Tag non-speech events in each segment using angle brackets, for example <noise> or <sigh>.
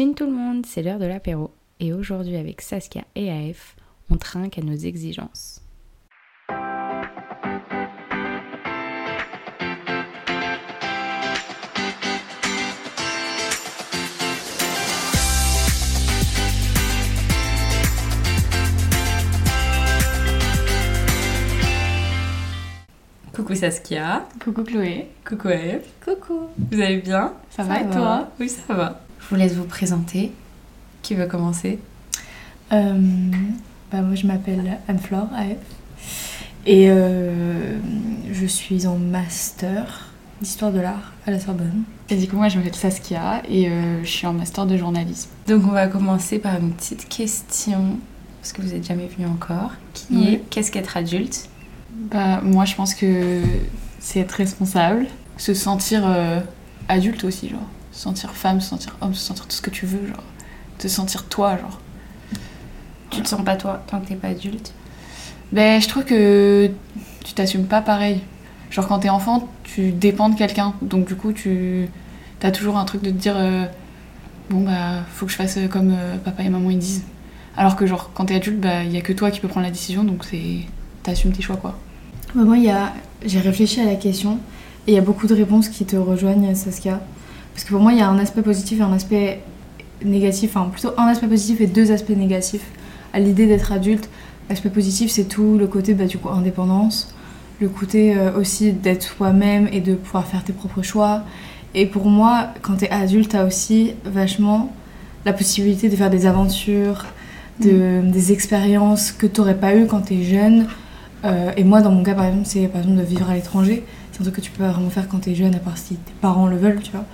Chin tout le monde, c'est l'heure de l'apéro. Et aujourd'hui avec Saskia et AF, on trinque à nos exigences. Coucou Saskia. Coucou Chloé. Coucou Eve. Coucou. Vous allez bien? Ça, va et toi? Oui, ça va. Je vous laisse vous présenter. Qui veut commencer? Euh, bah moi je m'appelle Anne-Flore et euh, je suis en master d'histoire de l'art à la Sorbonne. Et du coup, moi, je m'appelle Saskia et euh, je suis en master de journalisme. Donc on va commencer par une petite question, parce que vous n'êtes jamais venu encore, qui Oui. est qu'est-ce qu'être adulte? Bah, moi, je pense que c'est être responsable, se sentir adulte aussi, genre. Se sentir femme, se sentir homme, se sentir tout ce que tu veux, genre. Te sentir toi, genre. Tu te sens pas toi tant que t'es pas adulte? Ben, je trouve que tu t'assumes pas pareil. Genre, quand t'es enfant, tu dépends de quelqu'un. Donc, du coup, tu as toujours un truc de te dire euh, Bon, bah, faut que je fasse comme euh, papa et maman ils disent. Alors que, genre, quand t'es adulte, bah, il y a que toi qui peux prendre la décision, donc c'est. T'assumes tes choix, quoi. Bah, moi il y a, j'ai réfléchi à la question et il y a beaucoup de réponses qui te rejoignent Saskia. Parce que pour moi il y a un aspect positif et un aspect négatif, enfin plutôt un aspect positif et deux aspects négatifs à l'idée d'être adulte. L'aspect positif c'est tout le côté bah, du coup indépendance, le côté euh, aussi d'être soi-même et de pouvoir faire tes propres choix. Et pour moi, quand t'es adulte, t'as aussi vachement la possibilité de faire des aventures, de, des expériences que t'aurais pas eu quand t'es jeune. Euh, et moi, dans mon cas, par exemple, c'est par exemple de vivre à l'étranger. C'est un truc que tu peux vraiment faire quand t'es jeune, à part si tes parents le veulent, tu vois.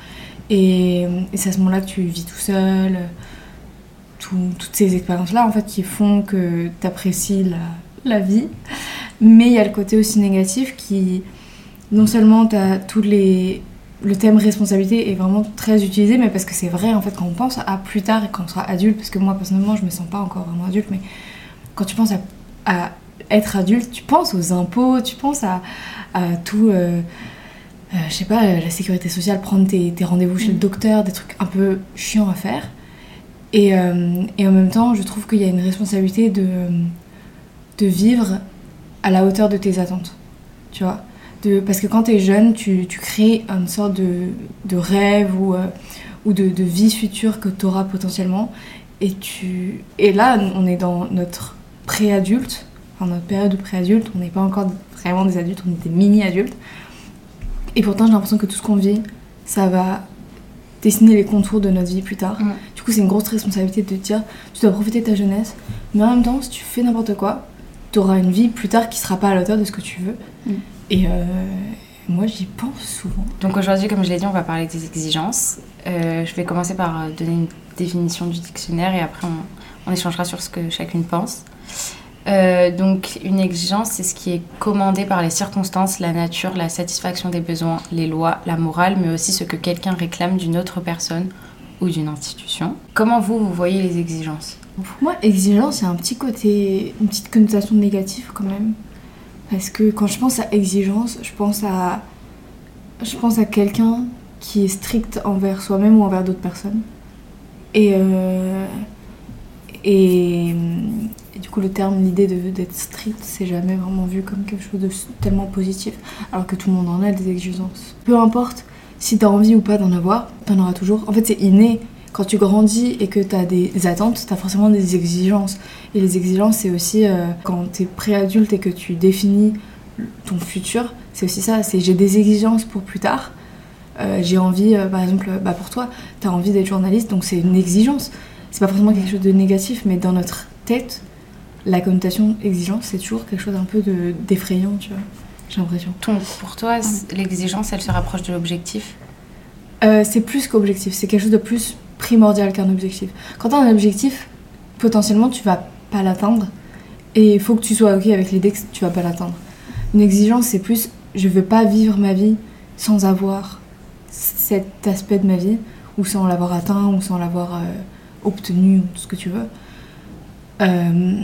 Et, c'est à ce moment-là que tu vis tout seul. Tout- toutes ces expériences-là, en fait, qui font que t'apprécies la, la vie. Mais il y a le côté aussi négatif qui, non seulement t'as tous les... Le thème responsabilité est vraiment très utilisé, mais parce que c'est vrai, en fait, quand on pense à plus tard et quand on sera adulte, parce que moi, personnellement, je me sens pas encore vraiment adulte, mais quand tu penses à, être adulte, tu penses aux impôts, tu penses à, à tout, euh, euh, je sais pas, euh, la sécurité sociale, prendre tes, tes rendez-vous chez le docteur, des trucs un peu chiants à faire. Et, euh, et en même temps, je trouve qu'il y a une responsabilité de, de vivre à la hauteur de tes attentes. Tu vois de, Parce que quand t'es jeune, tu, tu crées une sorte de, de rêve ou, euh, ou de, de vie future que t'auras potentiellement. Et, tu... et là, on est dans notre pré-adulte, enfin notre période de pré-adulte, on n'est pas encore vraiment des adultes, on est des mini-adultes. Et pourtant, j'ai l'impression que tout ce qu'on vit, ça va dessiner les contours de notre vie plus tard. Mm. Du coup, c'est une grosse responsabilité de te dire, tu dois profiter de ta jeunesse, mais en même temps, si tu fais n'importe quoi, tu auras une vie plus tard qui sera pas à la hauteur de ce que tu veux. Mm. Et euh, moi, j'y pense souvent. Donc aujourd'hui, comme je l'ai dit, on va parler des exigences. Euh, je vais commencer par donner une définition du dictionnaire et après on, on échangera sur ce que chacune pense. Euh, donc une exigence, c'est ce qui est commandé par les circonstances, la nature, la satisfaction des besoins, les lois, la morale, mais aussi ce que quelqu'un réclame d'une autre personne ou d'une institution. Comment vous, vous voyez les exigences? Pour moi, exigence, a un petit côté, une petite connotation négative quand même. Parce que quand je pense à exigence, je pense à, je pense à quelqu'un qui est strict envers soi-même ou envers d'autres personnes. Et, euh, et, et du coup, le terme, l'idée d'être strict, c'est jamais vraiment vu comme quelque chose de tellement positif. Alors que tout le monde en a des exigences. Peu importe si t'as envie ou pas d'en avoir, t'en auras toujours. En fait, c'est inné. Quand tu grandis et que t'as des attentes, t'as forcément des exigences. Et les exigences, c'est aussi euh, quand t'es préadulte et que tu définis ton futur, c'est aussi ça. C'est j'ai des exigences pour plus tard. Euh, j'ai envie, euh, par exemple, bah pour toi, t'as envie d'être journaliste, donc c'est une exigence. C'est pas forcément quelque chose de négatif, mais dans notre tête, la connotation exigence, c'est toujours quelque chose un peu de- d'effrayant, tu vois. J'ai l'impression. Donc, Pour toi, c- l'exigence, elle se rapproche de l'objectif? Euh, c'est plus qu'objectif, c'est quelque chose de plus primordial qu'un objectif. Quand t'as un objectif, potentiellement tu vas pas l'atteindre et il faut que tu sois ok avec l'idée que tu vas pas l'atteindre. Une exigence, c'est plus je veux pas vivre ma vie sans avoir cet aspect de ma vie ou sans l'avoir atteint ou sans l'avoir euh, obtenu ou tout ce que tu veux. Euh,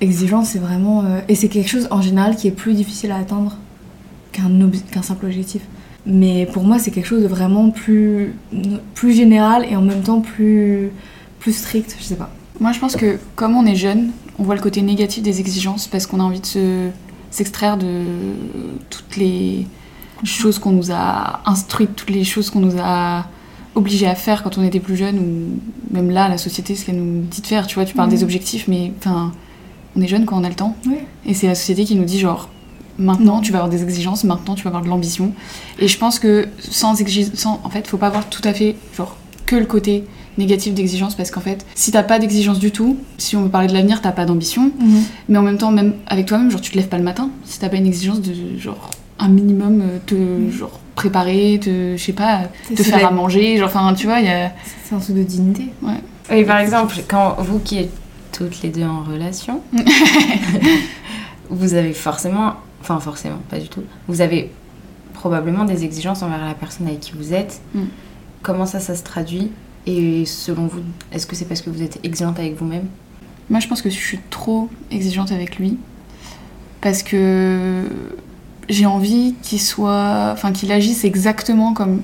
exigence, c'est vraiment. euh, et c'est quelque chose en général qui est plus difficile à atteindre qu'un simple objectif. Mais pour moi, c'est quelque chose de vraiment plus, plus général et en même temps plus, plus strict, je sais pas. Moi, je pense que comme on est jeune, on voit le côté négatif des exigences parce qu'on a envie de se, s'extraire de toutes les choses qu'on nous a instruites, toutes les choses qu'on nous a obligés à faire quand on était plus jeune ou même là, la société, ce qu'elle nous dit de faire. Tu vois, tu parles des objectifs, mais enfin, on est jeune quand on a le temps. Oui. Et c'est la société qui nous dit genre maintenant tu vas avoir des exigences, maintenant tu vas avoir de l'ambition. Et je pense que sans exigence, en fait, faut pas avoir tout à fait genre que le côté négatif d'exigence parce qu'en fait, si t'as pas d'exigence du tout, si on veut parler de l'avenir, t'as pas d'ambition. Mais en même temps, même avec toi-même, genre tu te lèves pas le matin si t'as pas une exigence de genre un minimum euh, te Mm. genre préparer, te je sais pas, te faire la- à manger, genre enfin tu vois, il y a C'est un truc de dignité. Oui, par exemple, quand vous qui êtes toutes les deux en relation, <laughs> <laughs> vous avez forcément, enfin forcément, pas du tout, vous avez probablement des exigences envers la personne avec qui vous êtes. Mm. Comment ça, ça se traduit? Et selon vous, est-ce que c'est parce que vous êtes exigeante avec vous-même? Moi, je pense que je suis trop exigeante avec lui parce que j'ai envie qu'il soit, enfin qu'il agisse exactement comme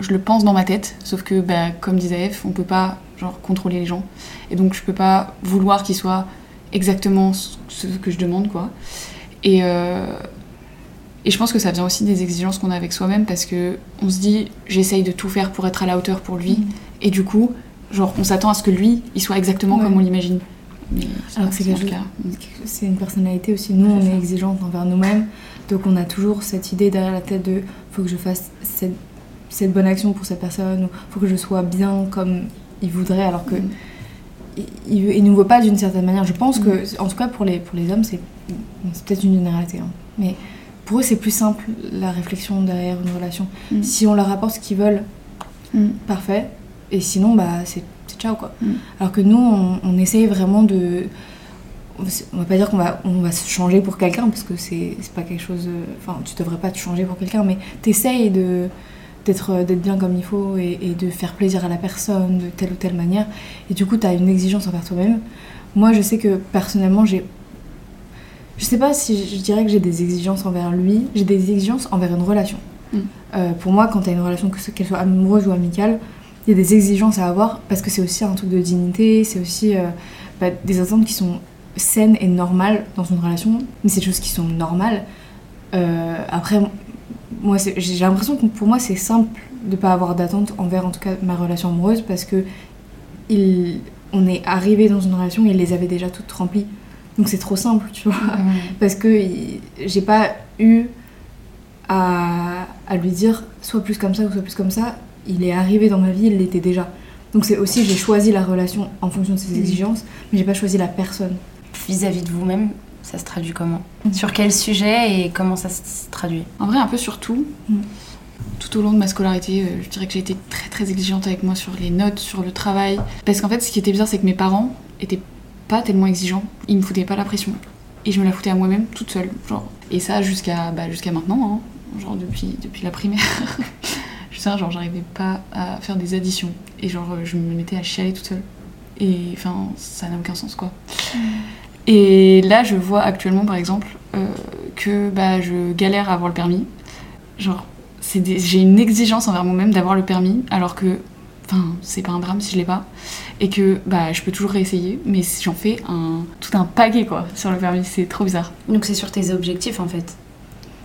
je le pense dans ma tête. Sauf que, bah, comme disait F, on peut pas genre contrôler les gens et donc je peux pas vouloir qu'il soit exactement ce que je demande, quoi. Et euh, et je pense que ça vient aussi des exigences qu'on a avec soi-même parce que on se dit j'essaye de tout faire pour être à la hauteur pour lui et du coup genre on s'attend à ce que lui il soit exactement Ouais. comme on l'imagine. Alors c'est quelque. C'est une personnalité aussi. Nous, on est exigeante envers nous-mêmes. Donc, on a toujours cette idée derrière la tête de faut que je fasse cette, cette bonne action pour cette personne, ou faut que je sois bien comme il voudrait, alors que Mm. il, nous voit pas d'une certaine manière. Je pense que, en tout cas pour les, pour les hommes, c'est peut-être une généralité, hein. mais pour eux, c'est plus simple la réflexion derrière une relation. Mm. Si on leur apporte ce qu'ils veulent, Mm. parfait. Et sinon, bah, c'est ciao quoi. Mm. Alors que nous, on, on essaye vraiment de. On va pas dire qu'on va, on va se changer pour quelqu'un parce que c'est c'est pas quelque chose. euh, Enfin, tu devrais pas te changer pour quelqu'un, mais t'essayes de d'être euh, d'être bien comme il faut et, et de faire plaisir à la personne de telle ou telle manière. Et du coup, t'as une exigence envers toi-même. Moi, je sais que personnellement, j'ai. Je sais pas si je dirais que j'ai des exigences envers lui, j'ai des exigences envers une relation. Mm. Euh, pour moi, quand t'as une relation, qu'elle soit amoureuse ou amicale, il y a des exigences à avoir parce que c'est aussi un truc de dignité, c'est aussi euh, bah, des attentes qui sont saines et normales dans une relation, mais c'est des choses qui sont normales. Euh, après, moi, j'ai l'impression que pour moi, c'est simple de pas avoir d'attente envers, en tout cas, ma relation amoureuse parce que il, on est arrivé dans une relation et il les avait déjà toutes remplies. Donc c'est trop simple, tu vois parce que j'ai pas eu à, à lui dire soit plus comme ça ou soit plus comme ça. Il est arrivé dans ma vie, il l'était déjà. Donc c'est aussi, j'ai choisi la relation en fonction de ses exigences, mais j'ai pas choisi la personne. Vis-à-vis de vous-même, ça se traduit comment Mhm. Sur quel sujet et comment ça se traduit En vrai, un peu sur tout. Mm. Tout au long de ma scolarité, euh, je dirais que j'ai été très très exigeante avec moi sur les notes, sur le travail. Parce qu'en fait, ce qui était bizarre, c'est que mes parents étaient pas tellement exigeants. Ils me foutaient pas la pression. Et je me la foutais à moi-même, toute seule. Genre. Et ça jusqu'à bah, jusqu'à maintenant, hein. genre depuis, depuis la primaire. je sais, genre j'arrivais pas à faire des additions. Et genre je me mettais à chialer toute seule. Et enfin, ça n'a aucun sens quoi. Et là, je vois actuellement, par exemple, euh, que bah, je galère à avoir le permis. Genre, des- j'ai une exigence envers moi-même d'avoir le permis, alors que, enfin, c'est pas un drame si je l'ai pas. Et que, bah, je peux toujours réessayer, mais j'en fais un, tout un paquet, quoi, sur le permis. C'est trop bizarre. Donc c'est sur tes objectifs en fait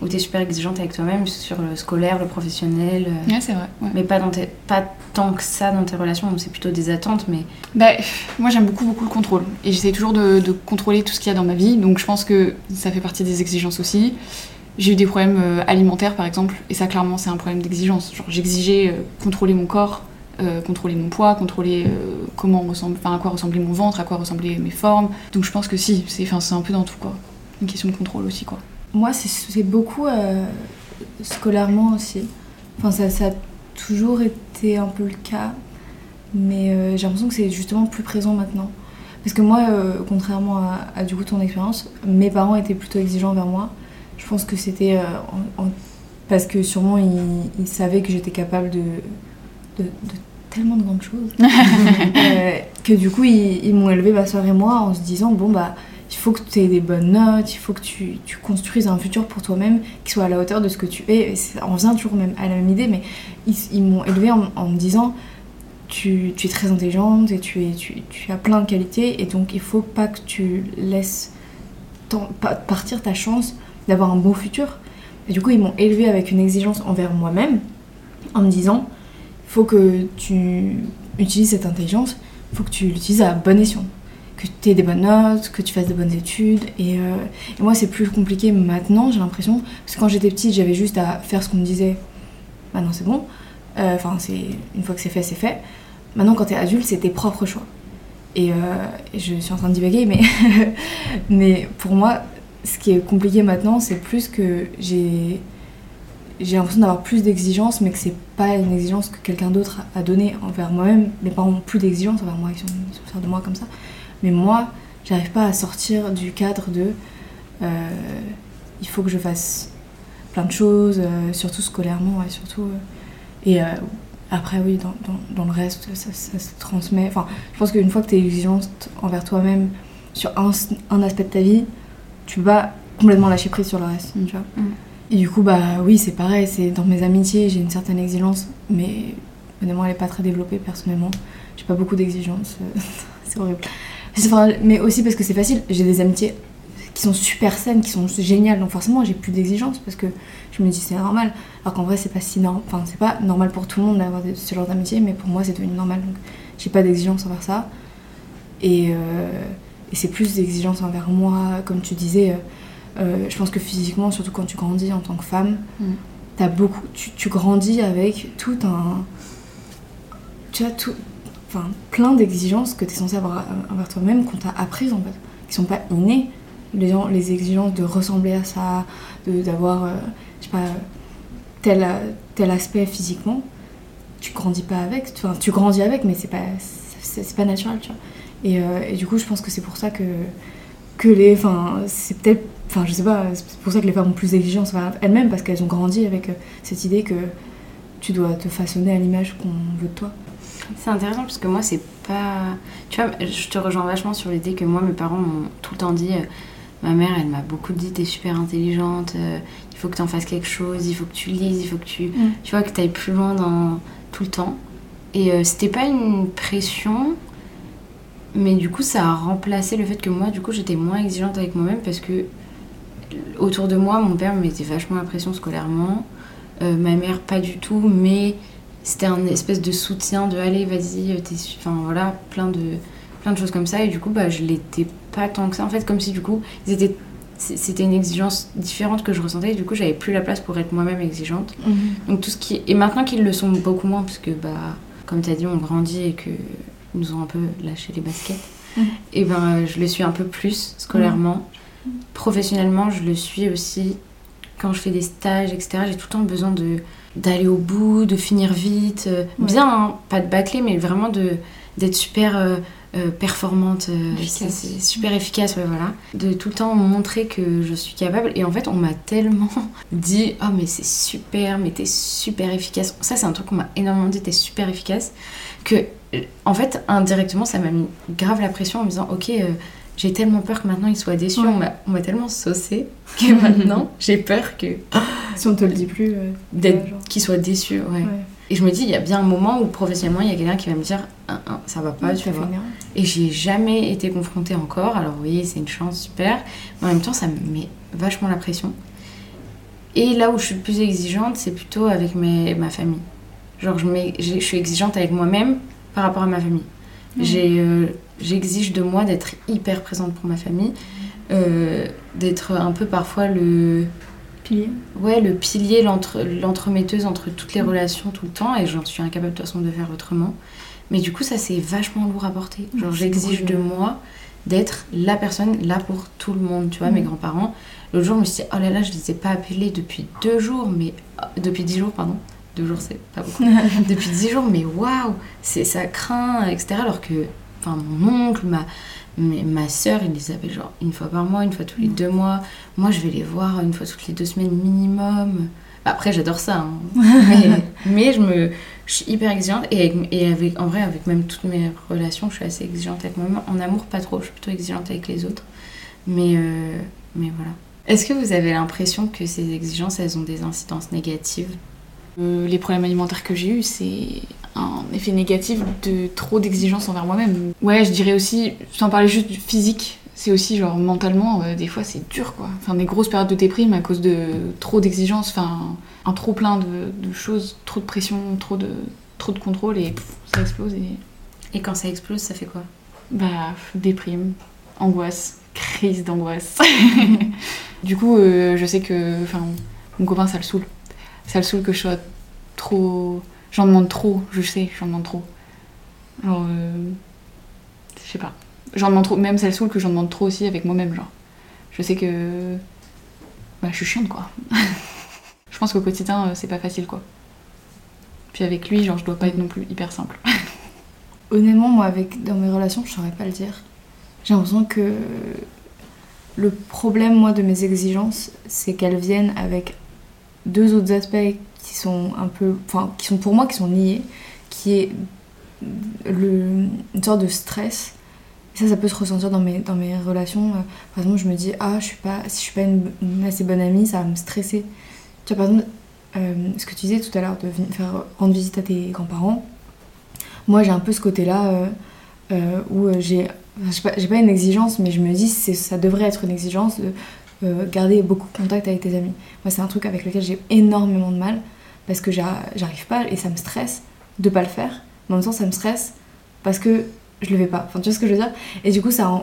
Où t'es super exigeante avec toi-même, sur le scolaire, le professionnel, euh, Ouais, c'est vrai. ouais. mais pas, dans tes, pas tant que ça dans tes relations, c'est plutôt des attentes, mais Bah, moi j'aime beaucoup beaucoup le contrôle et j'essaie toujours de, de contrôler tout ce qu'il y a dans ma vie donc je pense que ça fait partie des exigences aussi. J'ai eu des problèmes euh, alimentaires par exemple et ça clairement c'est un problème d'exigence. Genre j'exigeais euh, contrôler mon corps, euh, contrôler mon poids, contrôler euh, comment ressemble, à quoi ressemblait mon ventre, à quoi ressemblaient mes formes. Donc je pense que si, c'est un peu dans tout quoi. Une question de contrôle aussi quoi. Moi, c'est- beaucoup euh, scolairement aussi. Enfin, ça, ça a toujours été un peu le cas, mais euh, j'ai l'impression que c'est justement plus présent maintenant. Parce que moi, euh, contrairement à, à, du coup ton expérience, mes parents étaient plutôt exigeants vers moi. Je pense que c'était parce que sûrement ils, ils savaient que j'étais capable de, de, de tellement de grandes choses <laughs> Euh, que du coup ils, ils m'ont élevé ma soeur et moi en se disant bon bah il faut que tu aies des bonnes notes, il faut que tu, construises un futur pour toi-même qui soit à la hauteur de ce que tu es. On revient toujours même à la même idée, mais ils, m'ont élevée en, me disant tu, es très intelligente et tu, as plein de qualités, et donc il faut pas que tu laisses partir ta chance d'avoir un beau futur. Et du coup, ils m'ont élevée avec une exigence envers moi-même en me disant il faut que tu utilises cette intelligence, il faut que tu l'utilises à bon escient que tu aies des bonnes notes, que tu fasses de bonnes études. Et, euh, et moi, c'est plus compliqué maintenant, j'ai l'impression. Parce que quand j'étais petite, j'avais juste à faire ce qu'on me disait. Maintenant, c'est bon. Euh, Enfin, c'est une fois que c'est fait, c'est fait. Maintenant, quand tu es adulte, c'est tes propres choix. Et, euh, je suis en train de divaguer, mais, <laughs> mais pour moi, ce qui est compliqué maintenant, c'est plus que j'ai j'ai l'impression d'avoir plus d'exigences, mais que c'est pas une exigence que quelqu'un d'autre a donné envers moi-même. Mes parents ont plus d'exigences envers moi, ils sont fiers de moi comme ça. Mais moi, j'arrive pas à sortir du cadre de euh, il faut que je fasse plein de choses, euh, surtout scolairement, et surtout. euh, et après, oui, dans, dans, dans le reste, ça, ça se transmet. Enfin, je pense qu'une fois que tu es exigeante envers toi-même sur un, un aspect de ta vie, tu vas complètement lâcher prise sur le reste, tu vois. Mm. Et du coup, bah oui, c'est pareil, c'est dans mes amitiés, j'ai une certaine exigence, mais honnêtement, elle est pas très développée personnellement. J'ai pas beaucoup d'exigences, <laughs> c'est horrible. Enfin, mais aussi parce que c'est facile, j'ai des amitiés qui sont super saines, qui sont géniales, donc forcément, j'ai plus d'exigences parce que je me dis c'est normal. Alors qu'en vrai, c'est pas si normal, enfin, c'est pas normal pour tout le monde d'avoir ce genre d'amitié, mais pour moi, c'est devenu normal, donc j'ai pas d'exigences envers ça. Et, euh, et c'est plus d'exigences envers moi, comme tu disais. euh, euh, je pense que physiquement, surtout quand tu grandis en tant que femme, Mm. t'as beaucoup, tu, tu grandis avec tout un, tu as tout, enfin plein d'exigences que tu es censé avoir envers toi-même qu'on t'a apprises en fait, qui sont pas innées. Les, les exigences de ressembler à ça, d'avoir, euh, je sais pas, tel, tel aspect physiquement, tu grandis pas avec, enfin tu grandis avec, mais c'est pas, pas naturel, tu vois. Et, euh, et du coup, je pense que c'est pour ça que que les, enfin c'est peut-être, enfin je sais pas, c'est pour ça que les femmes ont plus d'exigences elles-mêmes parce qu'elles ont grandi avec euh, cette idée que tu dois te façonner à l'image qu'on veut de toi. C'est intéressant parce que moi, c'est pas. Tu vois, je te rejoins vachement sur l'idée que moi, mes parents m'ont tout le temps dit. euh, ma mère, elle m'a beaucoup dit t'es super intelligente, euh, il faut que tu en fasses quelque chose, il faut que tu lises, il faut que tu. Tu vois, que tu ailles plus loin dans tout le temps. Et euh, c'était pas une pression, mais du coup, ça a remplacé le fait que moi, du coup, j'étais moins exigeante avec moi-même parce que autour de moi, mon père me mettait vachement la pression scolairement. Euh, ma mère, pas du tout, mais c'était un espèce de soutien de allez, vas-y, euh, t'es Enfin voilà, plein de, plein de choses comme ça. Et du coup, bah, je l'étais pas tant que ça. En fait, comme si du coup, ils étaient. c- C'était une exigence différente que je ressentais, et du coup, j'avais plus la place pour être moi-même exigeante. Donc tout ce qui et maintenant qu'ils le sont beaucoup moins parce que bah comme tu as dit on grandit et que ils nous ont un peu lâché les baskets. Mhm. Et ben je le suis un peu plus scolairement. Professionnellement, je le suis aussi quand je fais des stages etc. J'ai tout le temps besoin de d'aller au bout, de finir vite, euh, Ouais. bien hein, pas de bâcler mais vraiment de d'être super euh, euh, performante, euh, c'est- super efficace, ouais, voilà. De tout le temps montrer que je suis capable. Et en fait, on m'a <laughs> tellement dit Oh, mais c'est super, mais t'es super efficace. Ça, c'est un truc qu'on m'a énormément dit, t'es super efficace. Que, en fait, indirectement, ça m'a mis grave la pression en me disant Ok, j'ai tellement peur que maintenant il soit déçu. Ouais. On m'a- tellement saucé <laughs> que maintenant, j'ai peur que Si on te le dit plus, euh, d'être Ouais, genre. qu'il soit déçu. Ouais. ouais. Et je me dis, il y a bien un moment où professionnellement, il y a quelqu'un qui va me dire Ah, ah, Ça va pas, tu vois. Et j'y ai jamais été confrontée encore. Alors oui, c'est une chance, super. Mais en même temps, ça me met vachement la pression. Et là où je suis plus exigeante, c'est plutôt avec mes, ma famille. Genre, je, mets- j'ai- je suis exigeante avec moi-même par rapport à ma famille. J'ai, euh, J'exige de moi d'être hyper présente pour ma famille, euh, d'être un peu parfois le, Pilier. ouais, le pilier, l'entre- l'entremetteuse entre toutes les relations tout le temps, et j'en suis incapable de toute façon de faire autrement. Mais du coup, ça c'est vachement lourd à porter. Genre, C'est j'exige de moi d'être la personne là pour tout le monde. Tu vois, mes Mhm. grands-parents, l'autre jour, je me suis dit, oh là là, je les ai pas appelés depuis deux jours, mais. ah, depuis dix jours, pardon. Deux jours, c'est pas beaucoup. <laughs> depuis dix jours, mais waouh, ça craint, etc. Alors que, enfin, mon oncle, ma, ma soeur, ils les appellent genre une fois par mois, une fois tous les deux mois. Moi, je vais les voir une fois toutes les deux semaines minimum. Après, j'adore ça. hein. <laughs> mais, mais je me, je suis hyper exigeante et, avec, et avec, en vrai, avec même toutes mes relations, je suis assez exigeante avec moi-même. En amour, pas trop. Je suis plutôt exigeante avec les autres. Mais, euh, mais voilà. Est-ce que vous avez l'impression que ces exigences, elles ont des incidences négatives? Euh, les problèmes alimentaires que j'ai eus, c'est un effet négatif de trop d'exigences envers moi-même. Ouais, je dirais aussi, sans parler juste du physique, c'est aussi genre mentalement, euh, des fois c'est dur quoi. Enfin, des grosses périodes de déprime à cause de trop d'exigences, enfin, un trop plein de, de choses, trop de pression, trop de, trop de contrôle et pff, ça explose et. Et quand ça explose, ça fait quoi? Bah, déprime, angoisse, crise d'angoisse. <laughs> du coup, euh, je sais que, enfin, mon copain, ça le saoule. Ça le saoule que je sois trop. J'en demande trop, je sais, j'en demande trop. Genre, euh, je sais pas. J'en demande trop, même ça le saoule que j'en demande trop aussi avec moi-même, genre. Je sais que. Bah, je suis chiante, quoi. <laughs> je pense qu'au quotidien, euh, c'est pas facile, quoi. Puis avec lui, genre, je dois pas être non plus hyper simple. <laughs> Honnêtement, moi, avec, dans mes relations, je saurais pas le dire. J'ai l'impression que le problème, moi, de mes exigences, c'est qu'elles viennent avec deux autres aspects qui sont un peu. Enfin, qui sont pour moi, qui sont liés, qui est une sorte de stress. Ça, ça peut se ressentir dans mes, dans mes relations. Euh, Par exemple, je me dis, ah, je suis pas, si je suis pas une, assez bonne amie, ça va me stresser. Tu vois, par exemple, euh, ce que tu disais tout à l'heure, de venir faire rendre visite à tes grands-parents, moi, j'ai un peu ce côté-là euh, où j'ai. enfin, j'ai pas, une exigence, mais je me dis ça devrait être une exigence de garder beaucoup de contact avec tes amis. Moi, c'est un truc avec lequel j'ai énormément de mal parce que j'a- j'arrive pas et ça me stresse de pas le faire. Mais en même temps, ça me stresse parce que je le fais pas. Enfin, tu vois ce que je veux dire? Et du coup, c'est un,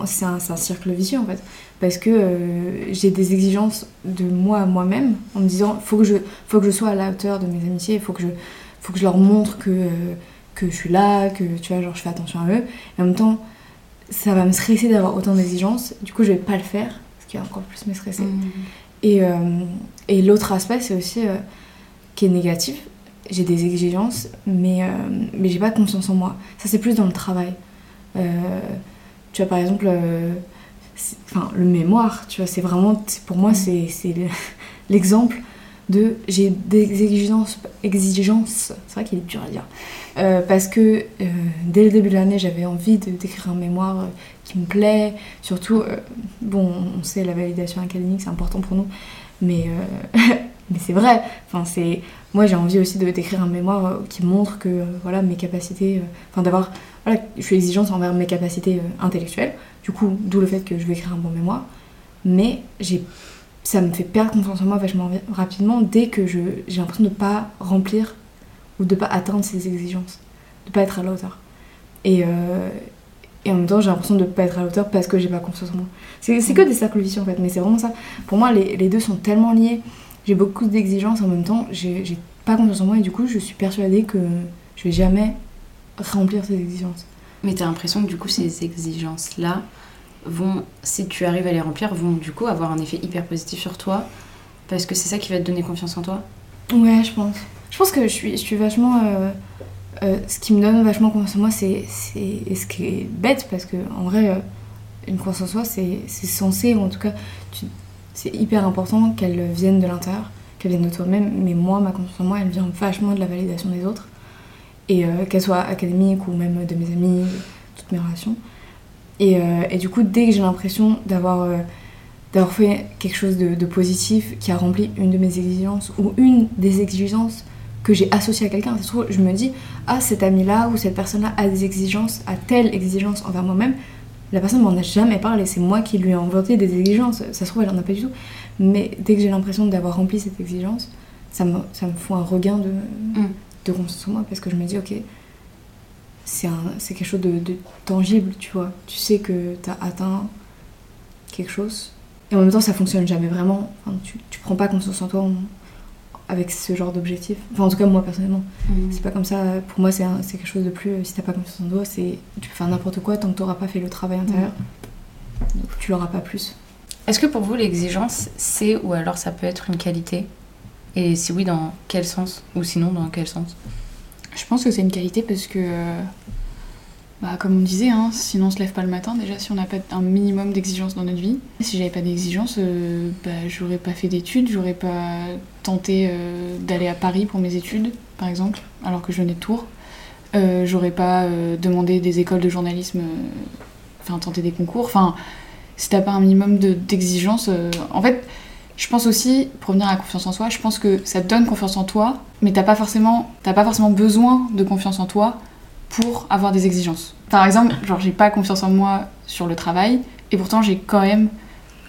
cercle vicieux en fait. Parce que euh, j'ai des exigences de moi à moi-même en me disant faut que je, faut que je sois à la hauteur de mes amitiés, faut que je, faut que je leur montre que. euh, que je suis là, que tu vois, genre je fais attention à eux. Et en même temps, ça va me stresser d'avoir autant d'exigences. Du coup, je vais pas le faire, ce qui va encore plus me stresser. Et, euh, et l'autre aspect, c'est aussi qui est négatif. J'ai des exigences, mais, euh, mais j'ai pas confiance en moi. Ça, c'est plus dans le travail. Euh, tu vois, par exemple, euh, enfin, le mémoire, tu vois, c'est vraiment, pour moi, c'est c'est le- <laughs> l'exemple de j'ai des exigences, exigences c'est vrai qu'il est dur à dire, Euh, parce que euh, dès le début de l'année, j'avais envie d'écrire un mémoire qui me plaît, surtout, euh, bon, on sait la validation académique, c'est important pour nous, mais, <laughs> mais c'est vrai, enfin, c'est, moi j'ai envie aussi d'écrire un mémoire euh, qui montre que, euh, voilà, mes capacités, euh, enfin d'avoir, voilà, je suis exigeante envers mes capacités euh, intellectuelles, du coup, d'où le fait que je vais écrire un bon mémoire, mais j'ai ça me fait perdre confiance en moi vachement rapidement dès que je, j'ai l'impression de ne pas remplir ou de ne pas atteindre ces exigences, de ne pas être à la hauteur. Et, et en même temps, j'ai l'impression de ne pas être à la hauteur parce que j'ai pas confiance en moi. C'est, c'est que des cercles vicieux en fait, mais c'est vraiment ça. Pour moi, les, les deux sont tellement liés. J'ai beaucoup d'exigences en même temps, j'ai, pas confiance en moi et du coup, je suis persuadée que je vais jamais remplir ces exigences. Mais t'as l'impression que du coup, ces exigences-là vont, si tu arrives à les remplir, vont du coup avoir un effet hyper positif sur toi parce que c'est ça qui va te donner confiance en toi? Ouais, je pense. Je pense que je suis, je suis vachement. euh, euh, ce qui me donne vachement confiance en moi, c'est. ce qui est bête, parce que en vrai, euh, une confiance en soi, c'est c'est censé, ou en tout cas, tu- c'est hyper important qu'elle vienne de l'intérieur, qu'elle vienne de toi-même. Mais moi, ma confiance en moi, elle vient vachement de la validation des autres. Et euh, qu'elle soit académique ou même de mes amis, toutes mes relations. Et, euh, et du coup, dès que j'ai l'impression d'avoir. euh, d'avoir fait quelque chose de, de positif qui a rempli une de mes exigences ou une des exigences que j'ai associées à quelqu'un. Je me dis, ah, cet ami-là ou cette personne-là a des exigences, a telle exigence envers moi-même. La personne m'en a jamais parlé, c'est moi qui lui ai inventé des exigences. Ça se trouve, elle en a pas du tout. Mais dès que j'ai l'impression d'avoir rempli cette exigence, ça me, ça me fout un regain de, Mm. de confiance en moi parce que je me dis, ok, c'est un- c'est quelque chose de, de tangible, tu vois. Tu sais que tu as atteint quelque chose. Et en même temps, ça fonctionne jamais vraiment. Enfin, tu, tu prends pas confiance en toi avec ce genre d'objectif. Enfin, en tout cas, moi personnellement. C'est pas comme ça. Pour moi, c'est un- c'est quelque chose de plus. euh, Si t'as pas confiance en toi, c'est tu peux faire n'importe quoi tant que t'auras pas fait le travail intérieur. Donc, tu l'auras pas plus. Est-ce que pour vous, l'exigence, c'est ou alors ça peut être une qualité? Et si oui, dans quel sens? Ou sinon, dans quel sens? Je pense que c'est une qualité parce que, euh, bah, comme on disait, hein, sinon on se lève pas le matin. Déjà, si on n'a pas un minimum d'exigences dans notre vie, si j'avais pas d'exigences, euh, bah, j'aurais pas fait d'études, j'aurais pas tenté euh, d'aller à Paris pour mes études, par exemple, alors que je venais de Tours. Euh, j'aurais pas euh, demandé des écoles de journalisme, euh, enfin tenté des concours. Enfin, si t'as pas un minimum de- d'exigence. euh, en fait, je pense aussi, pour revenir à la confiance en soi, je pense que ça te donne confiance en toi, mais t'as pas pas forcément besoin de confiance en toi pour avoir des exigences. Par exemple, genre j'ai pas confiance en moi sur le travail, et pourtant j'ai quand même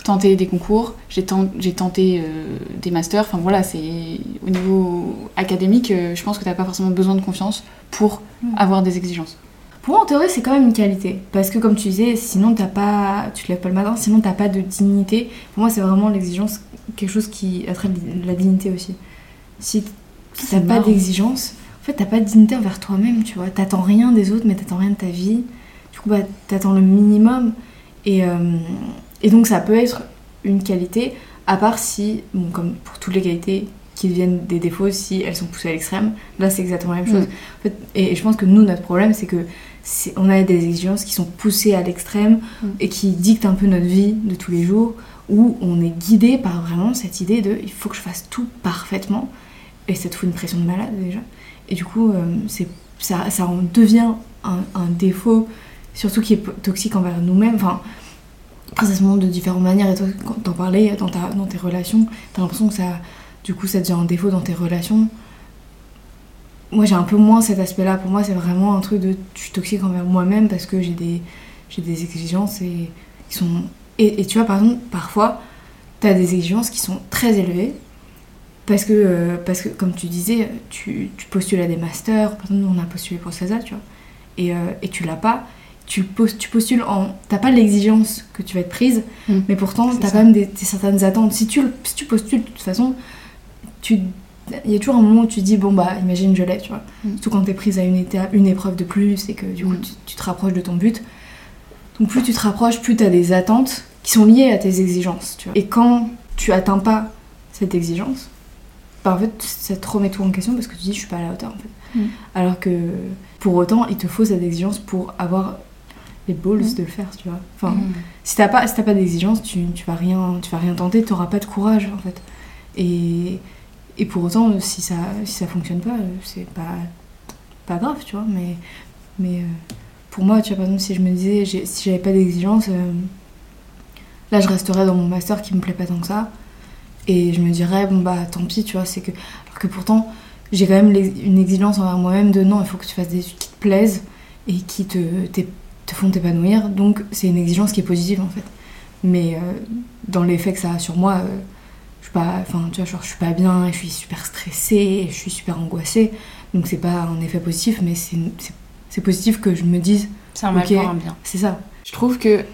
tenté des concours, j'ai ten- j'ai tenté euh, des masters, enfin voilà, c'est au niveau académique, euh, je pense que t'as pas forcément besoin de confiance pour Mm. avoir des exigences. Pour moi, en théorie, c'est quand même une qualité. Parce que, comme tu disais, sinon, t'as pas... tu te lèves pas le matin, sinon, t'as pas de dignité. Pour moi, c'est vraiment l'exigence, quelque chose qui attrait la dignité aussi. Si t'as pas d'exigence, en fait, t'as pas de dignité envers toi-même, tu vois. T'attends rien des autres, mais t'attends rien de ta vie. Du coup, bah, t'attends le minimum. Et, euh, et donc, ça peut être une qualité, à part si, bon, comme pour toutes les qualités qui deviennent des défauts, si elles sont poussées à l'extrême, là, c'est exactement la même chose. Mm. En fait, et, et je pense que nous, notre problème, c'est que on a des exigences qui sont poussées à l'extrême Mm. et qui dictent un peu notre vie de tous les jours, où on est guidé par vraiment cette idée de il faut que je fasse tout parfaitement, et ça te fout une pression de malade déjà. Et du coup, euh, ça, ça en devient un, défaut, surtout qui est toxique envers nous-mêmes. Enfin, ça se montre de différentes manières, et toi, quand t'en parlais dans, ta, dans tes relations, t'as l'impression que ça, du coup, ça devient un défaut dans tes relations moi j'ai un peu moins cet aspect-là. Pour moi, c'est vraiment un truc de je suis toxique envers moi-même parce que j'ai des, des exigences et qui sont. Et, tu vois, par exemple, parfois, tu as des exigences qui sont très élevées parce que, euh, parce que comme tu disais, tu, tu postules à des masters. Par exemple, nous, on a postulé pour CESA, tu vois, et, euh, et tu l'as pas. Tu, pos- tu postules en. T'as pas l'exigence que tu vas être prise, Mm. mais pourtant, t'as quand même des, des certaines attentes. Si tu, si tu postules, de toute façon, tu il y a toujours un moment où tu te dis bon bah imagine je l'ai tu vois Mm. surtout quand t'es prise à une, étape, une épreuve de plus et que du coup Mm. tu, tu te rapproches de ton but donc plus tu te rapproches plus t'as des attentes qui sont liées à tes exigences tu vois et quand tu atteins pas cette exigence bah en fait ça te remet tout en question parce que tu dis je suis pas à la hauteur en fait Mm. alors que pour autant il te faut cette exigence pour avoir les balls Mm. de le faire tu vois enfin Mm. si t'as pas, si pas d'exigence, tu, tu vas rien, tu vas rien tenter, t'auras pas de courage en fait. Et, et pour autant, si ça, si ça fonctionne pas, c'est pas, pas grave, tu vois. Mais, mais euh, pour moi, tu vois, par exemple, si je me disais, si j'avais pas d'exigence, euh, là, je resterais dans mon master qui me plaît pas tant que ça. Et je me dirais, bon bah tant pis, tu vois, c'est que. Alors que pourtant, j'ai quand même une exigence envers moi-même de non, il faut que tu fasses des études qui te plaisent et qui te, te font t'épanouir. Donc c'est une exigence qui est positive en fait. Mais euh, dans l'effet que ça a sur moi, euh, je suis pas, enfin tu vois, genre, je suis pas bien, et je suis super stressée, et je suis super angoissée. Donc c'est pas un effet positif, mais c'est positif que je me dise, C'est un mal Ok. pour un bien. c'est ça. Je trouve que.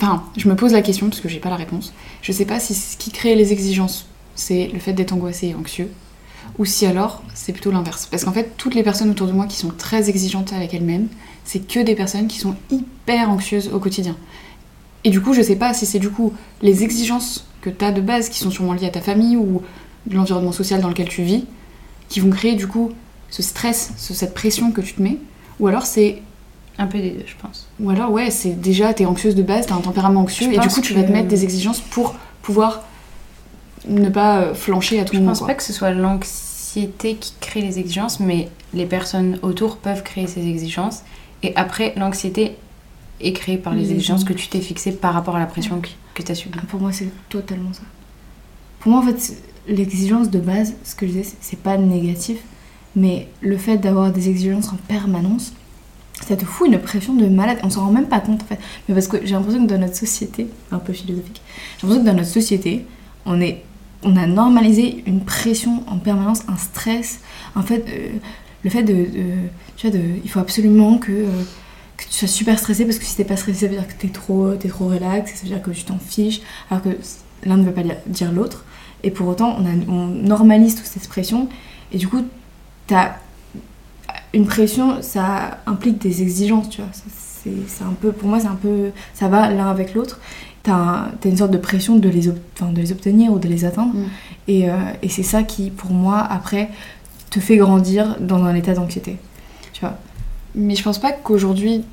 Enfin, je me pose la question parce que j'ai pas la réponse. Je sais pas si ce qui crée les exigences, c'est le fait d'être angoissé et anxieux, ou si alors c'est plutôt l'inverse. Parce qu'en fait, toutes les personnes autour de moi qui sont très exigeantes avec elles-mêmes, c'est que des personnes qui sont hyper anxieuses au quotidien. Et du coup, je sais pas si c'est du coup les exigences que tu as de base qui sont sûrement liées à ta famille ou l'environnement social dans lequel tu vis, qui vont créer du coup ce stress, ce- cette pression que tu te mets, ou alors c'est Un peu des deux, je pense. ou alors, ouais, c'est déjà, t'es anxieuse de base, t'as un tempérament anxieux, Je et du pense coup, tu vas te mettre des exigences pour pouvoir ne pas euh, flancher à tout Je moment. pense quoi. pas que ce soit l'anxiété qui crée les exigences, mais les personnes autour peuvent créer ces exigences. Et après, l'anxiété est créée par les Les exigences que tu t'es fixées par rapport à la pression que, que tu as subie. Ah, Pour moi, c'est totalement ça. Pour moi, en fait, l'exigence de base, ce que je disais, c'est pas négatif, mais le fait d'avoir des exigences en permanence, ça te fout une pression de malade. On s'en rend même pas compte, en fait. Mais parce que j'ai l'impression que dans notre société, un peu philosophique, j'ai l'impression que dans notre société, on est on a normalisé une pression en permanence, un stress. En fait, euh, le fait de, tu vois, de, il faut absolument que, euh, que tu sois super stressé parce que si t'es pas stressé, ça veut dire que t'es trop, t'es trop relax, ça veut dire que tu t'en fiches, alors que l'un ne veut pas dire- l'autre. Et pour autant, on, on normalise toute cette pression. Et du coup, t'as une pression, ça implique des exigences, tu vois. C'est un peu, pour moi, c'est un peu, ça va l'un avec l'autre. T'as t'as une sorte de pression de les, ob- enfin, de les obtenir ou de les atteindre. Mm. Et, euh, et c'est ça qui, pour moi, après, te fait grandir dans un état d'anxiété. Tu vois. Mais je pense pas qu'aujourd'hui,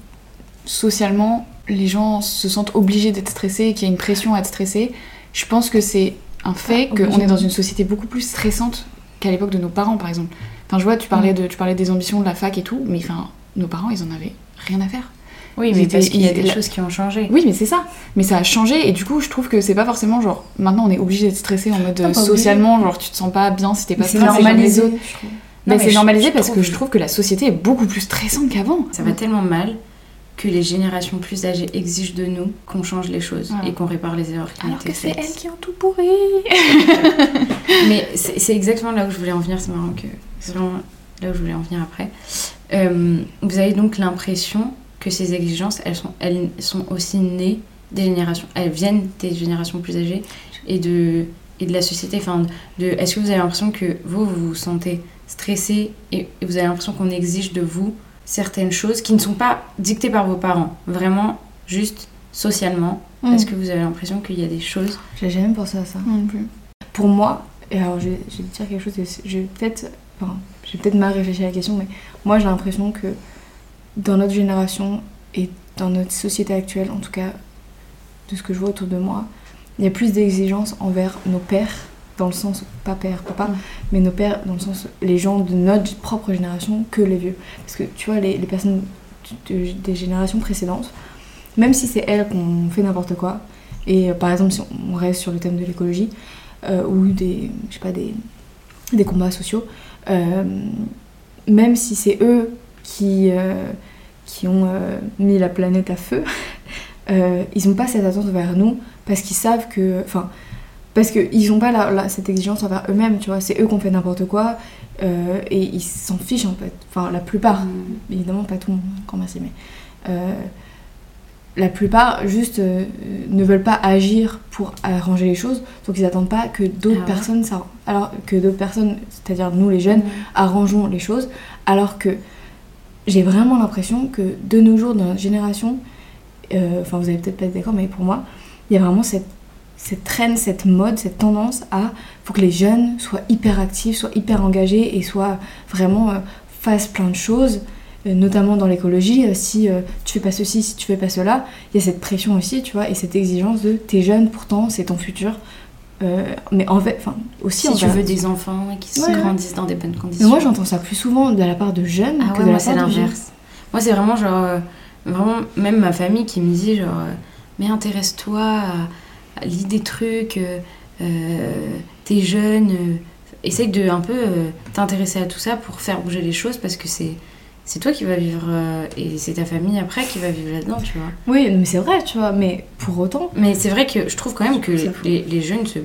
socialement, les gens se sentent obligés d'être stressés et qu'il y a une pression à être stressé. Je pense que c'est un fait Ah, qu'on est dans une société beaucoup plus stressante qu'à l'époque de nos parents, par exemple. Enfin, je vois, tu parlais, Mm. de, tu parlais des ambitions de la fac et tout, mais enfin, nos parents, ils en avaient rien à faire. Oui, mais parce qu'il y a des la- choses qui ont changé. Oui, mais c'est ça. Mais ça a changé et du coup, je trouve que c'est pas forcément genre maintenant on est obligé d'être stressé en mode Non, socialement, genre tu te sens pas bien si t'es pas Mais c'est stressé comme les normalisé. autres. Mais c'est normalisé je parce que je trouve que la société est beaucoup plus stressante qu'avant. Ça va tellement mal que les générations plus âgées exigent de nous qu'on change les choses Ouais. et qu'on répare les erreurs qui Alors que c'est elles qui ont tout pourri. <laughs> Mais c'est exactement là où je voulais en venir, c'est marrant que c'est vraiment là où je voulais en venir après. Euh, vous avez donc l'impression que ces exigences, elles sont, elles sont aussi nées des générations, elles viennent des générations plus âgées et de, et de la société. Enfin, de, Est-ce que vous avez l'impression que vous, vous vous sentez stressé et, et vous avez l'impression qu'on exige de vous certaines choses qui ne sont pas dictées par vos parents, vraiment juste socialement? Mm. Est-ce que vous avez l'impression qu'il y a des choses? J'ai jamais pensé à ça. Non plus. Pour moi, et alors je vais, je vais dire quelque chose, je vais peut-être enfin, j'ai peut-être mal réfléchi à la question, mais moi j'ai l'impression que dans notre génération et dans notre société actuelle, en tout cas de ce que je vois autour de moi, il y a plus d'exigences envers nos pères, dans le sens, pas père, papa, Mm. mais nos pères, dans le sens, les gens de notre propre génération que les vieux. Parce que tu vois, les, les personnes de- des générations précédentes, même si c'est elles qui ont fait n'importe quoi, et euh, par exemple, si on reste sur le thème de l'écologie, euh, ou des, je sais pas, des, des combats sociaux, même si c'est eux qui, euh, qui ont euh, mis la planète à feu, <laughs> euh, ils n'ont pas cette attente vers nous parce qu'ils savent que. Enfin, parce qu'ils n'ont pas la- la- cette exigence envers eux-mêmes, tu vois. C'est eux qui ont fait n'importe quoi euh, et ils s'en fichent en fait. Enfin, la plupart. Évidemment, pas tout le monde, encore merci, mais. euh, la plupart juste euh, ne veulent pas agir pour arranger les choses, donc ils n'attendent pas que d'autres Ah ouais. personnes, ça, alors que d'autres personnes, c'est-à-dire nous les jeunes, arrangeons les choses, alors que j'ai vraiment l'impression que de nos jours, dans notre génération, euh, enfin vous allez peut-être pas être d'accord, mais pour moi, il y a vraiment cette, cette traîne, cette mode, cette tendance à faut que les jeunes soient hyper actifs, soient hyper engagés et soient vraiment euh, fassent plein de choses, notamment dans l'écologie. euh, si euh, tu fais pas ceci, si tu fais pas cela, il y a cette pression aussi, tu vois, et cette exigence de t'es jeune, pourtant c'est ton futur. Euh, mais en fait, enfin aussi Si tu veux des enfants qui Ouais, ouais. grandissent dans des bonnes mais conditions. moi j'entends ça plus souvent de la part de jeunes Ah que ouais, de moi la c'est part l'inverse. Moi c'est vraiment genre, euh, vraiment même ma famille qui me dit genre, euh, mais intéresse-toi, à, à- lis des trucs, euh, euh, t'es jeune, euh, essaye de un peu euh, t'intéresser à tout ça pour faire bouger les choses parce que c'est c'est toi qui vas vivre euh, et c'est ta famille après qui va vivre là-dedans, tu vois. Oui, mais c'est vrai, tu vois, mais pour autant, Mais c'est vrai que je trouve quand même que les, les jeunes se,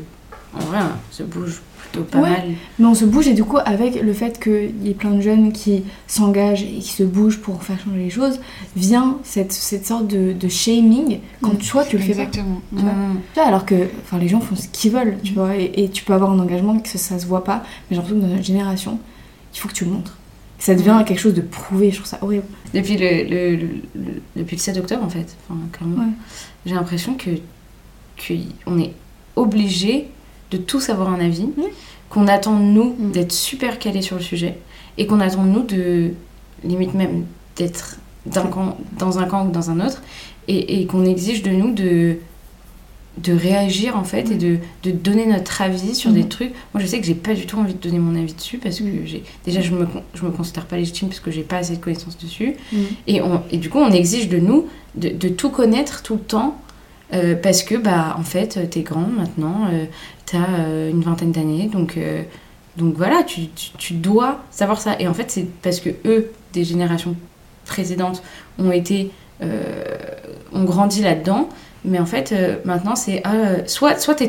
en vrai, hein, se bougent plutôt pas Ouais. mal. mais on se bouge et du coup avec le fait qu'il y ait plein de jeunes qui s'engagent et qui se bougent pour faire changer les choses, vient cette, cette sorte de, de shaming quand Mm. toi tu le fais pas. Exactement. Tu vois. Mm. Tu vois, alors que enfin, les gens font ce qu'ils veulent, tu vois, et, et tu peux avoir un engagement que ça, ça se voit pas, mais j'ai l'impression que dans notre génération, il faut que tu le montres. Ça devient quelque chose de prouvé, je trouve ça horrible. Depuis le, le- le- le- depuis le 7 octobre, en fait, enfin, Ouais. j'ai l'impression que qu'on est obligé de tous avoir un avis, qu'on attend de nous Mm. d'être super calés sur le sujet, et qu'on attend de nous de, limite même, d'être camp, dans un camp ou dans un autre, et, et qu'on exige de nous de de réagir en fait et de, de donner notre avis sur des Mhm. trucs. Moi je sais que j'ai pas du tout envie de donner mon avis dessus parce que j'ai déjà je me, je me considère pas légitime parce que j'ai pas assez de connaissances dessus. Et, on, et du coup, on exige de nous de, de tout connaître tout le temps euh, parce que, bah, en fait, t'es grand maintenant, euh, t'as euh, une vingtaine d'années, donc, donc voilà, tu, tu, tu dois savoir ça. Et en fait, c'est parce que eux, des générations précédentes, ont été, euh, ont grandi là-dedans, mais en fait, euh, maintenant, c'est ah, euh, soit, soit tu,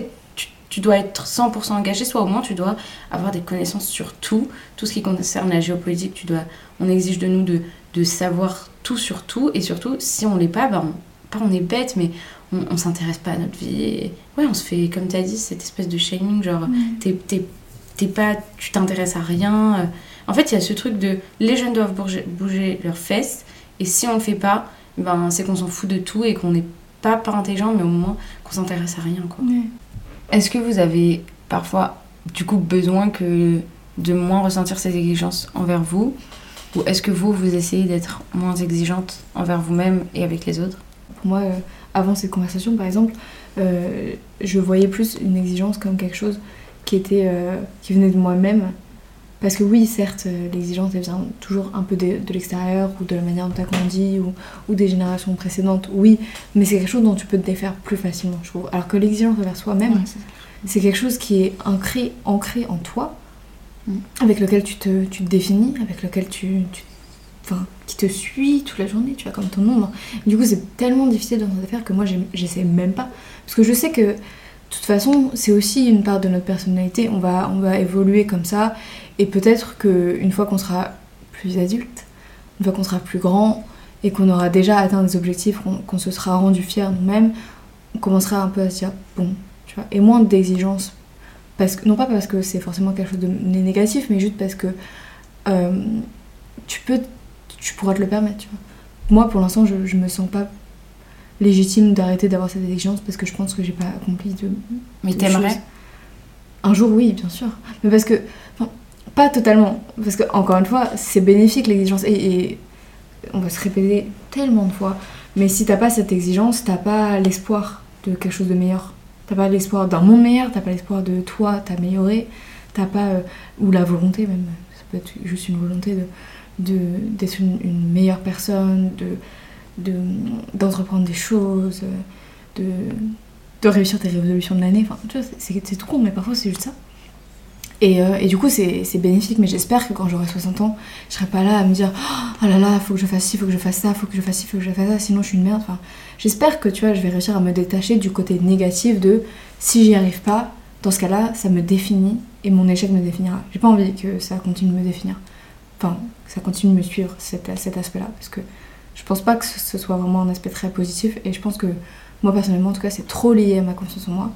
tu dois être 100% engagé, soit au moins tu dois avoir des connaissances sur tout, tout ce qui concerne la géopolitique, tu dois, on exige de nous de, de savoir tout sur tout, et surtout, si on l'est pas, bah, on, pas on est bête, mais on, on s'intéresse pas à notre vie. Et, ouais, on se fait, comme tu as dit, cette espèce de shaming, genre, t'es, t'es- t'es pas, tu t'intéresses à rien. euh. En fait, il y a ce truc de les jeunes doivent bouger, bouger leurs fesses, et si on le fait pas, ben, c'est qu'on s'en fout de tout et qu'on n'est pas pas intelligent, mais au moins qu'on s'intéresse à rien, quoi. Est-ce que vous avez parfois, du coup, besoin que de moins ressentir ces exigences envers vous? Ou est-ce que vous, vous essayez d'être moins exigeante envers vous-même et avec les autres? Pour moi, euh, avant cette conversation, par exemple, euh, je voyais plus une exigence comme quelque chose qui, était, euh, qui venait de moi-même Parce que oui, certes, euh, l'exigence, elle vient toujours un peu de, de l'extérieur ou de la manière dont tu as grandi ou, ou des générations précédentes, oui, mais c'est quelque chose dont tu peux te défaire plus facilement, je trouve. Alors que l'exigence envers soi-même, Ouais, c'est- quelque chose qui est ancré, ancré en toi, Mm. avec lequel tu te, tu te définis, avec lequel tu, tu- Enfin, qui te suit toute la journée, tu vois, comme ton ombre. Du coup, c'est tellement difficile de s'en défaire que moi, j'essaie même pas. Parce que je sais que, de toute façon, c'est aussi une part de notre personnalité. On va, on va évoluer comme ça. Et peut-être qu'une fois qu'on sera plus adulte, une fois qu'on sera plus grand, et qu'on aura déjà atteint des objectifs, qu'on qu'on se sera rendu fier nous-mêmes, on commencera un peu à se dire, bon, tu vois, et moins d'exigences. Parce que, non pas parce que c'est forcément quelque chose de négatif, mais juste parce que euh, tu peux, tu pourras te le permettre, tu vois. Moi, pour l'instant, je, je me sens pas légitime d'arrêter d'avoir cette exigence parce que je pense que j'ai pas accompli de, Mais t'aimerais. Un jour, oui, bien sûr. Mais parce que. Pas totalement. Parce que, encore une fois, c'est bénéfique l'exigence. Et, on va se répéter tellement de fois. Mais si t'as pas cette exigence, t'as pas l'espoir de quelque chose de meilleur. T'as pas l'espoir d'un monde meilleur, t'as pas l'espoir de toi t'améliorer, t'as pas. euh, ou la volonté même. Ça peut être juste une volonté d'être une, meilleure personne, de de- d'entreprendre des choses, de, de réussir tes résolutions de l'année. Enfin, tu vois, c'est tout con, mais parfois c'est juste ça. Et, euh, et du coup, c'est bénéfique, mais j'espère que quand j'aurai 60 ans, je serai pas là à me dire Oh là là, faut que je fasse ci, faut que je fasse ça, faut que je fasse ci, faut que je fasse ça, sinon je suis une merde. Enfin, j'espère que tu vois, je vais réussir à me détacher du côté négatif de si j'y arrive pas, dans ce cas-là, ça me définit et mon échec me définira. J'ai pas envie que ça continue de me définir. Enfin, que ça continue de me suivre, cet, cet aspect-là, parce que je pense pas que ce soit vraiment un aspect très positif et je pense que moi personnellement en tout cas c'est trop lié à ma confiance en moi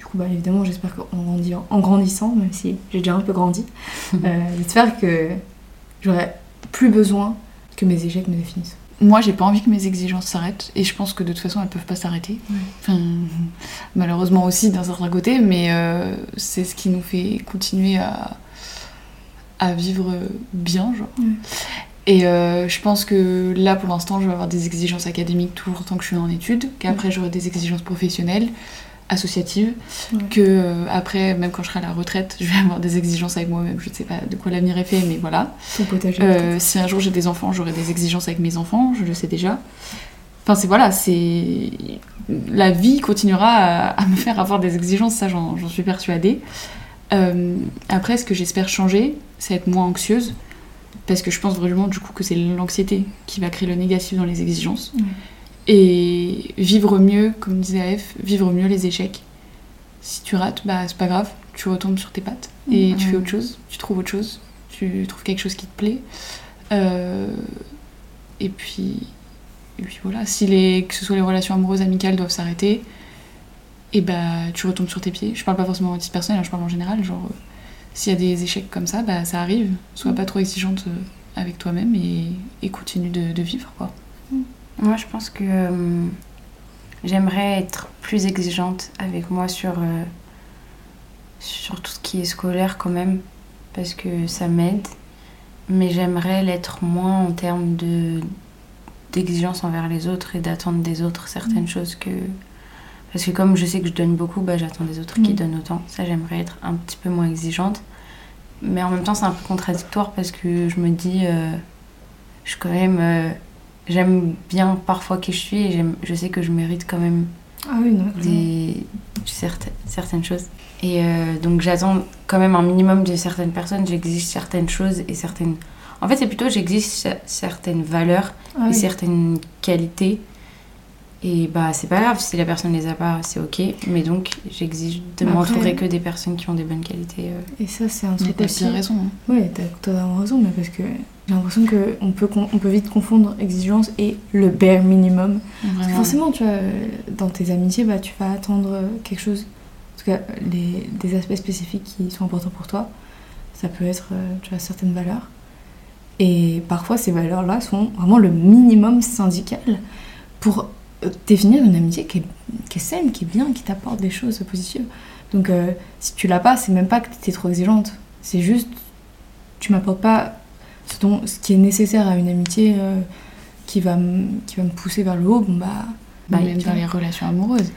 du coup bah évidemment j'espère qu'en grandi- en grandissant même si j'ai déjà un peu grandi. <laughs> Euh, j'espère que j'aurai plus besoin que mes échecs me définissent. Moi, j'ai pas envie que mes exigences s'arrêtent, et je pense que de toute façon, elles peuvent pas s'arrêter. Enfin, <laughs> malheureusement aussi d'un certain côté, mais euh, c'est ce qui nous fait continuer à, à vivre bien, genre. Et euh, je pense que là, pour l'instant, je vais avoir des exigences académiques le temps que je suis en études, qu'après j'aurai des exigences professionnelles, associatives, Ouais. que euh, après, même quand je serai à la retraite, je vais avoir des exigences avec moi-même. Je ne sais pas de quoi l'avenir est fait, mais voilà. ton potager Euh, si un jour j'ai des enfants, j'aurai des exigences avec mes enfants, je le sais déjà. Enfin, c'est voilà, c'est. La vie continuera à, à me faire avoir des exigences, ça j'en j'en suis persuadée. Euh, après, ce que j'espère changer, c'est être moins anxieuse. Parce que je pense vraiment du coup que c'est l'anxiété qui va créer le négatif dans les exigences. Ouais. Et vivre mieux, comme disait AF, vivre mieux les échecs. Si tu rates, bah c'est pas grave, tu retombes sur tes pattes et tu Mhm. fais autre chose, tu trouves autre chose, tu trouves quelque chose qui te plaît. Euh, et puis, et puis voilà, si les, que ce soit les relations amoureuses, amicales doivent s'arrêter, et bah tu retombes sur tes pieds. Je parle pas forcément en titre personnel, hein, je parle en général. Genre, euh, s'il y a des échecs comme ça, bah ça arrive. Sois pas trop exigeante euh, avec toi-même et, et continue de, de vivre quoi. Moi, je pense que euh, j'aimerais être plus exigeante avec moi sur, euh, sur tout ce qui est scolaire quand même, parce que ça m'aide. Mais j'aimerais l'être moins en termes de d'exigence envers les autres et d'attendre des autres certaines choses que... Parce que comme je sais que je donne beaucoup, bah, j'attends des autres qui Mm. donnent autant. Ça, j'aimerais être un petit peu moins exigeante. Mais en même temps, c'est un peu contradictoire parce que je me dis... euh, je suis quand même... j'aime bien parfois qui je suis et j'aime- je sais que je mérite quand même ah oui non clairement. des, certaines, certaines choses. Et euh, donc j'attends quand même un minimum de certaines personnes, j'exige certaines choses et certaines... En fait, c'est plutôt j'exige cer- certaines valeurs Ah et oui. certaines qualités. Et bah c'est pas grave, si la personne les a pas, c'est ok. Mais donc j'exige de Mais m'entourer que des personnes qui ont des bonnes qualités. euh. et ça c'est un Mais truc t'as aussi bien raison. hein. Oui, t'as totalement raison, mais parce que j'ai l'impression qu'on peut, on peut vite confondre exigence et le bare minimum. Parce que forcément, tu vois, dans tes amitiés, bah, tu vas attendre quelque chose. En tout cas, les, des aspects spécifiques qui sont importants pour toi. Ça peut être, euh, tu vois, certaines valeurs. Et parfois, ces valeurs-là sont vraiment le minimum syndical pour euh, définir une amitié qui est, qui est saine, qui est bien, qui t'apporte des choses positives. Donc, euh, si tu l'as pas, c'est même pas que tu es trop exigeante. C'est juste, tu m'apportes pas ce, dont, ce qui est nécessaire à une amitié euh, qui, va me, qui va me pousser vers le haut. Bon, bah, Bah, même dans vois. les relations amoureuses.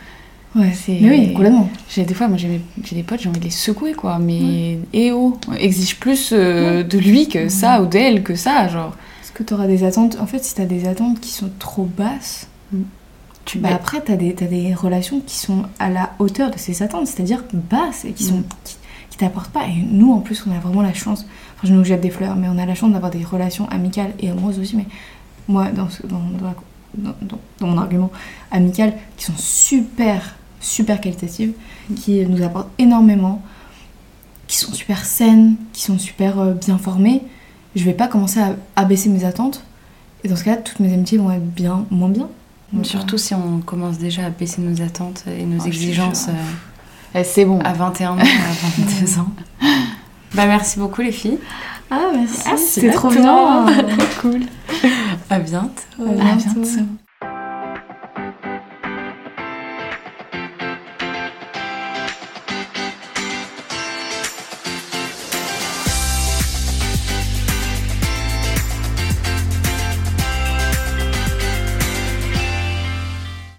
Ouais, C'est- oui, complètement. J'ai des fois, moi j'ai des potes, j'ai envie de les secouer quoi. Mais eh oh, exige plus euh, de lui que ça ou d'elle que ça, genre. Parce que tu auras des attentes. En fait, si tu as des attentes qui sont trop basses, Tu bah après, tu as, as des relations qui sont à la hauteur de ces attentes, c'est-à-dire basses et qui sont Mm. qui, qui t'apportent pas. Et nous, en plus, on a vraiment la chance. Je nous jette des fleurs, mais on a la chance d'avoir des relations amicales et amoureuses aussi. Mais moi, dans, ce- dans, dans la- dans- dans- dans mon argument amical, qui sont super, super qualitatives, qui nous apportent énormément, qui sont super saines, qui sont super euh, bien formées, je vais pas commencer à abaisser mes attentes. Et dans ce cas-là, toutes mes amitiés vont être bien, moins bien. Donc, Surtout si on commence déjà à baisser nos attentes et nos Oh, te exigences euh, Eh, c'est bon. à 21 ans, à 22 <laughs> ans. Bah merci beaucoup les filles. Ah, merci. Ah, c'est trop toi. bien. <laughs> Trop cool. À bientôt. À À bientôt. bientôt.